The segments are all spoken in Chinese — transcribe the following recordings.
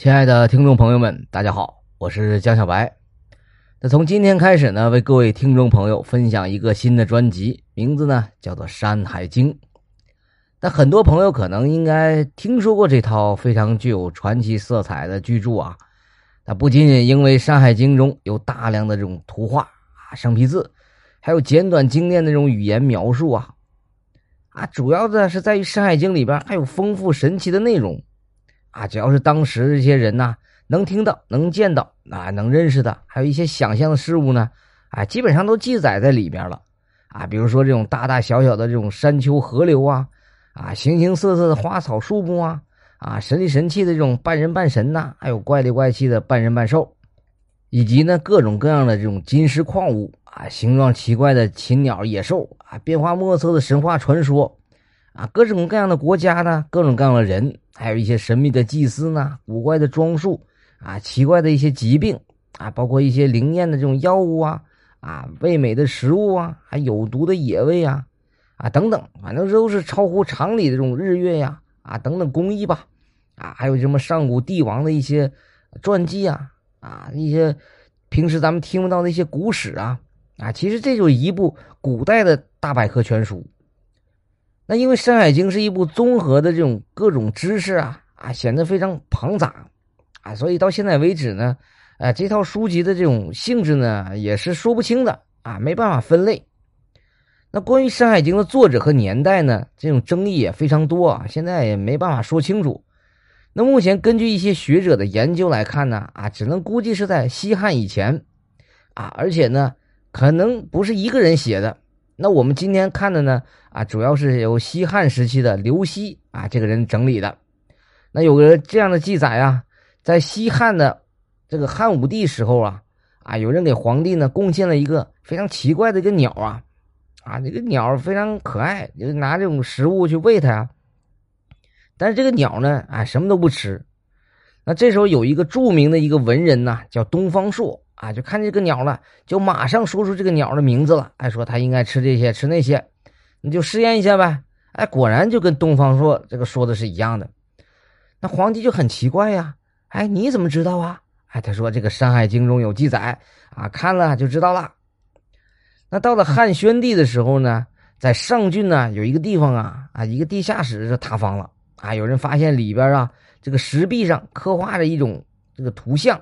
亲爱的听众朋友们，大家好，我是江小白。那从今天开始呢，为各位听众朋友分享一个新的专辑，名字呢叫做《山海经》。那很多朋友可能应该听说过这套非常具有传奇色彩的巨著啊。那不仅仅因为《山海经》中有大量的这种图画啊、生僻字，还有简短精炼的这种语言描述啊，啊，主要的是在于《山海经》里边还有丰富神奇的内容。啊，只要是当时这些人呐，能听到、能见到、啊能认识的，还有一些想象的事物呢，啊，基本上都记载在里边了。啊，比如说这种大大小小的这种山丘、河流啊，啊，形形色色的花草树木啊，啊，神里神气的这种半人半神呐，还有怪里怪气的半人半兽，以及呢各种各样的这种金石矿物啊，形状奇怪的禽鸟野兽啊，变化莫测的神话传说。啊，各种各样的国家呢，各种各样的人，还有一些神秘的祭司呢，古怪的装束啊，奇怪的一些疾病啊，包括一些灵验的这种药物啊，啊，味美的食物啊，还有毒的野味啊，啊等等，反正都是超乎常理的这种日月呀，啊等等工艺吧，啊，还有什么上古帝王的一些传记啊，啊一些平时咱们听不到的一些古史啊，啊，其实这就是一部古代的大百科全书。那因为《山海经》是一部综合的这种各种知识啊啊，显得非常庞杂啊，所以到现在为止呢，啊，这套书籍的这种性质呢也是说不清的啊，没办法分类。那关于《山海经》的作者和年代呢，这种争议也非常多啊，现在也没办法说清楚。那目前根据一些学者的研究来看呢，啊，只能估计是在西汉以前啊，而且呢，可能不是一个人写的。那我们今天看的呢，啊，主要是由西汉时期的刘熙啊这个人整理的。那有个这样的记载啊，在西汉的这个汉武帝时候啊，啊，有人给皇帝呢贡献了一个非常奇怪的一个鸟啊，啊，这个鸟非常可爱，就拿这种食物去喂它呀。但是这个鸟呢，啊，什么都不吃。那这时候有一个著名的一个文人呐，叫东方朔。啊，就看这个鸟了，就马上说出这个鸟的名字了。哎，说它应该吃这些，吃那些，你就试验一下呗。哎，果然就跟东方朔这个说的是一样的。那皇帝就很奇怪呀，哎，你怎么知道啊？哎，他说这个《山海经》中有记载啊，看了就知道了。那到了汉宣帝的时候呢，在上郡呢有一个地方啊啊，一个地下室是塌方了啊，有人发现里边啊这个石壁上刻画着一种这个图像。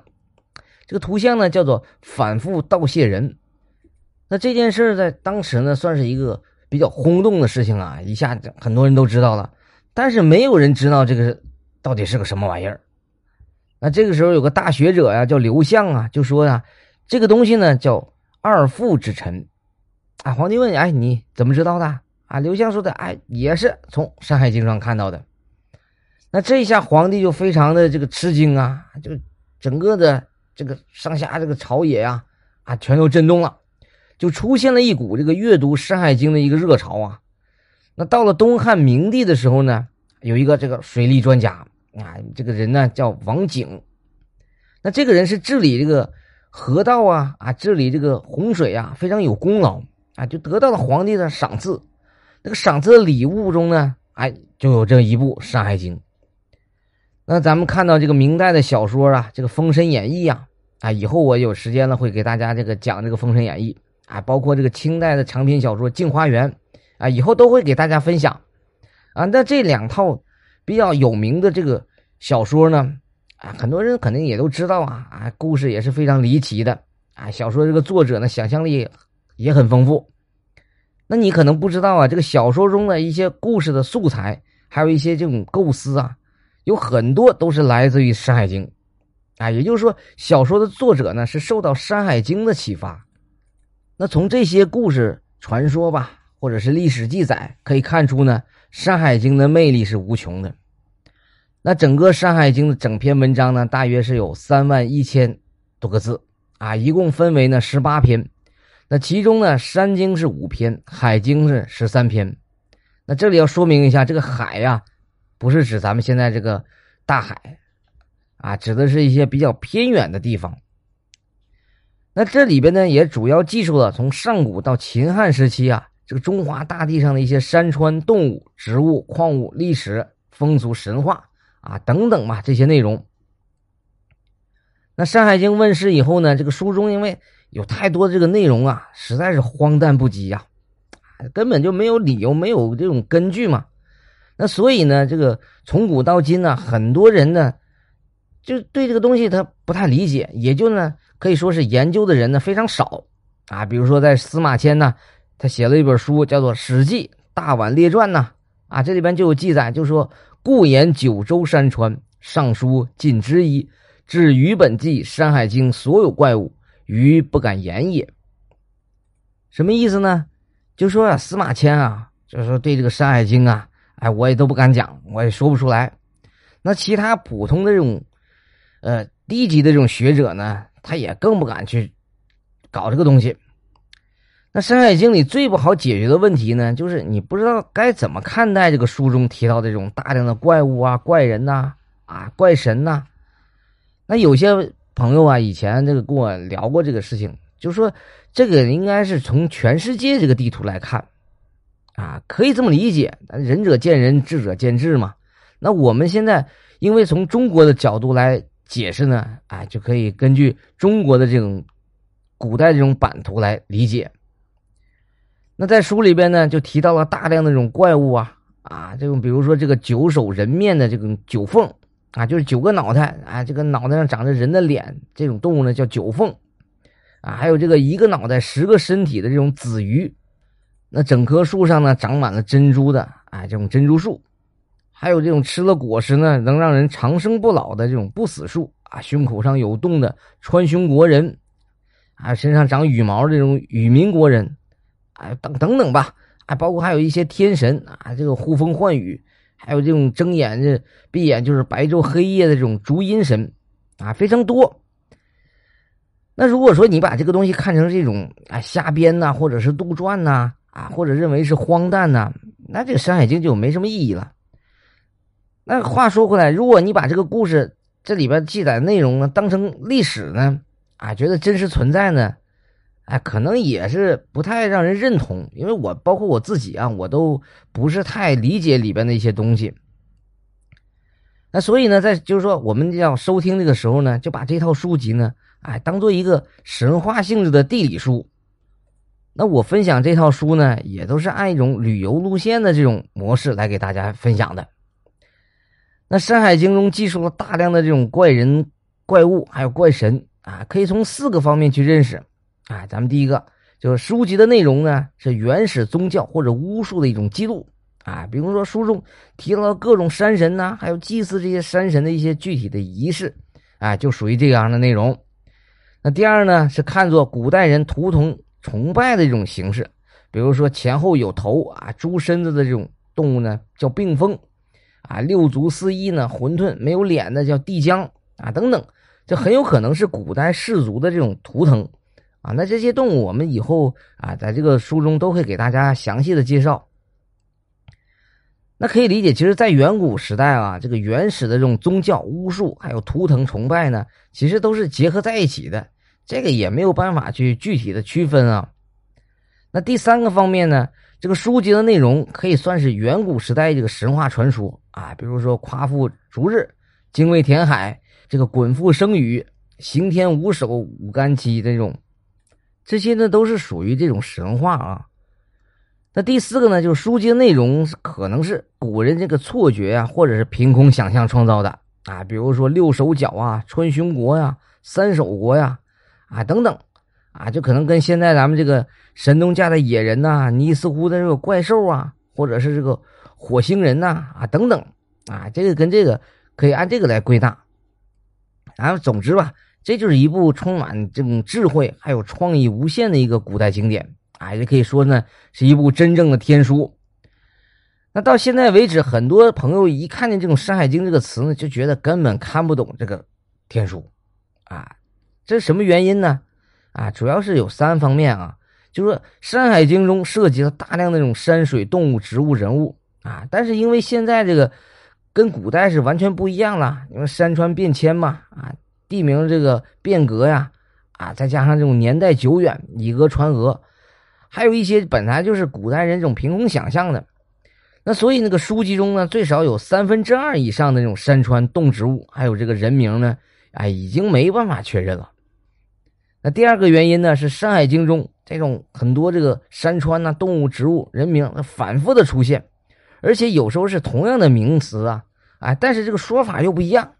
这个图像呢，叫做反复盗谢人。那这件事在当时呢，算是一个比较轰动的事情啊，一下子很多人都知道了。但是没有人知道这个到底是个什么玩意儿。那这个时候有个大学者呀，叫刘向啊，就说呀，这个东西呢叫二父之臣。啊，皇帝问，哎，你怎么知道的？啊，刘向说的，哎，也是从《山海经》上看到的。那这一下皇帝就非常的这个吃惊啊，就整个的。这个上下这个朝野呀，啊，全都震动了，就出现了一股这个阅读《山海经》的一个热潮啊。那到了东汉明帝的时候呢，有一个这个水利专家啊，这个人呢叫王景。那这个人是治理这个河道啊，啊，治理这个洪水啊，非常有功劳啊，就得到了皇帝的赏赐。那个赏赐的礼物中呢，哎，就有这一部《山海经》。那咱们看到这个明代的小说啊，这个《封神演义》呀，啊，以后我有时间了会给大家这个讲这个《封神演义》啊，包括这个清代的长篇小说《镜花缘》啊，以后都会给大家分享啊。那这两套比较有名的这个小说呢，啊，很多人肯定也都知道啊，啊，故事也是非常离奇的啊。小说这个作者呢，想象力也很丰富。那你可能不知道啊，这个小说中的一些故事的素材，还有一些这种构思啊。有很多都是来自于《山海经》，啊，也就是说，小说的作者呢是受到《山海经》的启发。那从这些故事传说吧，或者是历史记载可以看出呢，《山海经》的魅力是无穷的。那整个《山海经》的整篇文章呢，大约是有三万一千多个字啊，一共分为呢十八篇。那其中呢，《山经》是五篇，《海经》是十三篇。那这里要说明一下，这个海呀。不是指咱们现在这个大海，啊，指的是一些比较偏远的地方。那这里边呢，也主要记述了从上古到秦汉时期啊，这个中华大地上的一些山川、动物、植物、矿物、历史、风俗、神话啊等等吧，这些内容。那《山海经》问世以后呢，这个书中因为有太多这个内容啊，实在是荒诞不羁呀，根本就没有理由，没有这种根据嘛。那所以呢，这个从古到今呢，很多人呢，就对这个东西他不太理解，也就呢可以说是研究的人呢非常少啊。比如说在司马迁呢，他写了一本书叫做《史记大宛列传》呢，啊，这里边就有记载，就说故言九州山川，尚书尽之矣，至于本纪、山海经所有怪物，余不敢言也。什么意思呢？就说，司马迁啊，就是说对这个《山海经》啊。哎，我也都不敢讲，我也说不出来。那其他普通的这种，呃，低级的这种学者呢，他也更不敢去搞这个东西。那《山海经》里最不好解决的问题呢，就是你不知道该怎么看待这个书中提到的这种大量的怪物啊、怪人呐、啊、怪神呐。那有些朋友啊，以前这个跟我聊过这个事情，就说这个应该是从全世界这个地图来看。啊，可以这么理解，仁者见仁，智者见智嘛。那我们现在因为从中国的角度来解释呢，啊，就可以根据中国的这种古代这种版图来理解。那在书里边呢，就提到了大量的这种怪物啊，啊，这种比如说这个九首人面的这种九凤啊，就是九个脑袋啊，这个脑袋上长着人的脸，这种动物呢叫九凤啊，还有这个一个脑袋十个身体的这种子鱼。那整棵树上呢，长满了珍珠的，哎，这种珍珠树，还有这种吃了果实呢，能让人长生不老的这种不死树啊，胸口上有洞的穿胸国人，啊，身上长羽毛这种羽民国人，啊，等等等吧，啊，包括还有一些天神啊，这个呼风唤雨，还有这种睁眼这闭眼就是白昼黑夜的这种烛阴神，啊，非常多。那如果说你把这个东西看成这种啊瞎编呐，或者是杜撰呐。啊或者认为是荒诞呢，那这个《山海经》就没什么意义了。那话说回来，如果你把这个故事这里边记载的内容呢当成历史呢，啊，觉得真实存在呢，哎，可能也是不太让人认同。因为我包括我自己啊，我都不是太理解里边的一些东西。那所以呢，在就是说我们要收听这个时候呢，就把这套书籍呢，哎，当做一个神话性质的地理书。那我分享这套书呢，也都是按一种旅游路线的这种模式来给大家分享的。那《山海经》中记述了大量的这种怪人、怪物，还有怪神啊，可以从四个方面去认识。啊，咱们第一个就是书籍的内容呢，是原始宗教或者巫术的一种记录啊，比如说书中提到各种山神呐，还有祭祀这些山神的一些具体的仪式，啊，就属于这样的内容。那第二呢，是看作古代人图腾。崇拜的这种形式，比如说前后有头啊、猪身子的这种动物呢，叫病风啊；六足四翼呢，混沌没有脸的叫地江啊，等等，这很有可能是古代氏族的这种图腾啊。那这些动物，我们以后啊，在这个书中都会给大家详细的介绍。那可以理解，其实，在远古时代啊，这个原始的这种宗教、巫术还有图腾崇拜呢，其实都是结合在一起的。这个也没有办法去具体的区分啊。那第三个方面呢，这个书籍的内容可以算是远古时代这个神话传说啊，比如说夸父逐日、精卫填海、这个滚父生羽、刑天五首五干七这种，这些呢都是属于这种神话啊。那第四个呢，就是书籍的内容可能是古人这个错觉啊，或者是凭空想象创造的啊，比如说六手脚啊、穿胸国呀、三手国呀。啊等等，啊，就可能跟现在咱们这个神农架的野人呐、尼斯湖的这个怪兽啊，或者是这个火星人呐，啊，等等，啊，这个跟这个可以按这个来归纳。然后，总之吧，这就是一部充满这种智慧还有创意无限的一个古代经典啊，也可以说呢是一部真正的天书。那到现在为止，很多朋友一看见这种《山海经》这个词呢，就觉得根本看不懂这个天书，啊。这是什么原因呢？啊，主要是有三方面啊，就是说《山海经》中涉及了大量的这种山水、动物、植物、人物啊，但是因为现在这个跟古代是完全不一样了，因为山川变迁嘛，啊，地名这个变革呀，啊，再加上这种年代久远，以讹传讹，还有一些本来就是古代人这种凭空想象的，那所以那个书籍中呢，最少有三分之二以上的这种山川动植物，还有这个人名呢。哎，已经没办法确认了。第二个原因呢，是《山海经》中这种很多这个山川呐、动物、植物、人名反复的出现，而且有时候是同样的名词啊，哎，但是这个说法又不一样。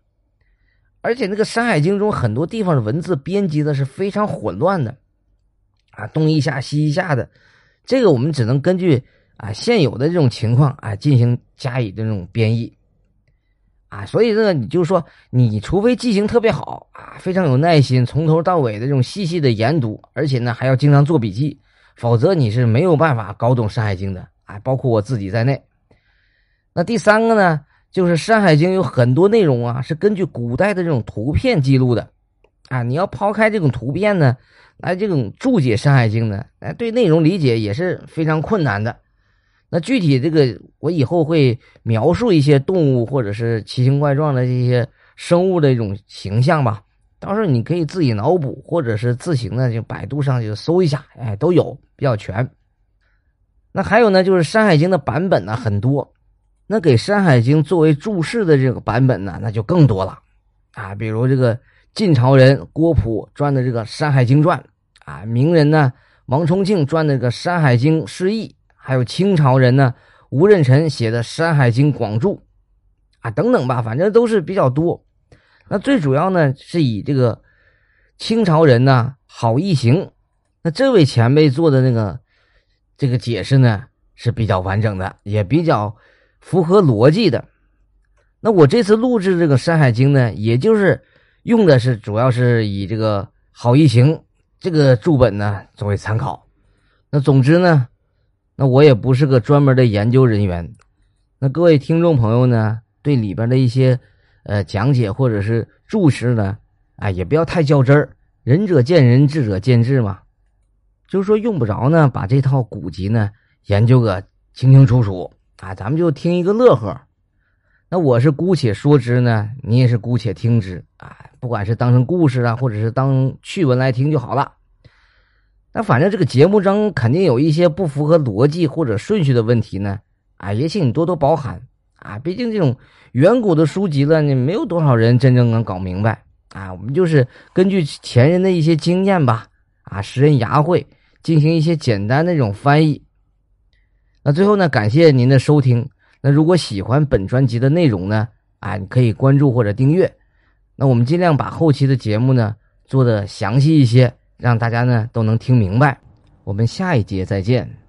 而且那个《山海经》中很多地方的文字编辑的是非常混乱的，啊，东一下西一下的，这个我们只能根据啊现有的这种情况啊进行加以这种编译，啊，所以这个你就说，你除非记性特别好啊，非常有耐心，从头到尾的这种细细的研读，而且呢还要经常做笔记，否则你是没有办法搞懂《山海经》的啊，包括我自己在内。那第三个呢？就是《山海经》有很多内容啊，是根据古代的这种图片记录的，啊，你要抛开这种图片呢，来这种注解《山海经》呢，哎，对内容理解也是非常困难的。那具体这个，我以后会描述一些动物或者是奇形怪状的这些生物的一种形象吧，到时候你可以自己脑补，或者是自行的就百度上就搜一下，哎，都有比较全。那还有呢，就是《山海经》的版本呢很多。那给《山海经》作为注释的这个版本呢，那就更多了，啊，比如这个晋朝人郭璞撰的这个《山海经传》，啊，名人呢王重庆撰的这个《山海经释义》，还有清朝人呢吴任臣写的《山海经广注》，啊，等等吧，反正都是比较多。那最主要呢是以这个清朝人呢郝义行，那这位前辈做的那个这个解释呢是比较完整的，也比较。符合逻辑的，那我这次录制这个《山海经》呢，也就是用的是主要是以这个郝一行这个注本呢作为参考。那总之呢，那我也不是个专门的研究人员。那各位听众朋友呢，对里边的一些呃讲解或者是注释呢，哎，也不要太较真儿。仁者见仁，智者见智嘛。就是说用不着呢，把这套古籍呢研究个清清楚楚。啊，咱们就听一个乐呵。那我是姑且说之呢，你也是姑且听之啊。不管是当成故事啊，或者是当趣闻来听就好了。那反正这个节目中肯定有一些不符合逻辑或者顺序的问题呢，啊，也请你多多包涵啊。毕竟这种远古的书籍了，你没有多少人真正能搞明白啊。我们就是根据前人的一些经验吧，啊，识人牙慧，进行一些简单的这种翻译。那最后呢，感谢您的收听。那如果喜欢本专辑的内容呢，啊，你可以关注或者订阅。那我们尽量把后期的节目呢做的详细一些，让大家呢都能听明白。我们下一节再见。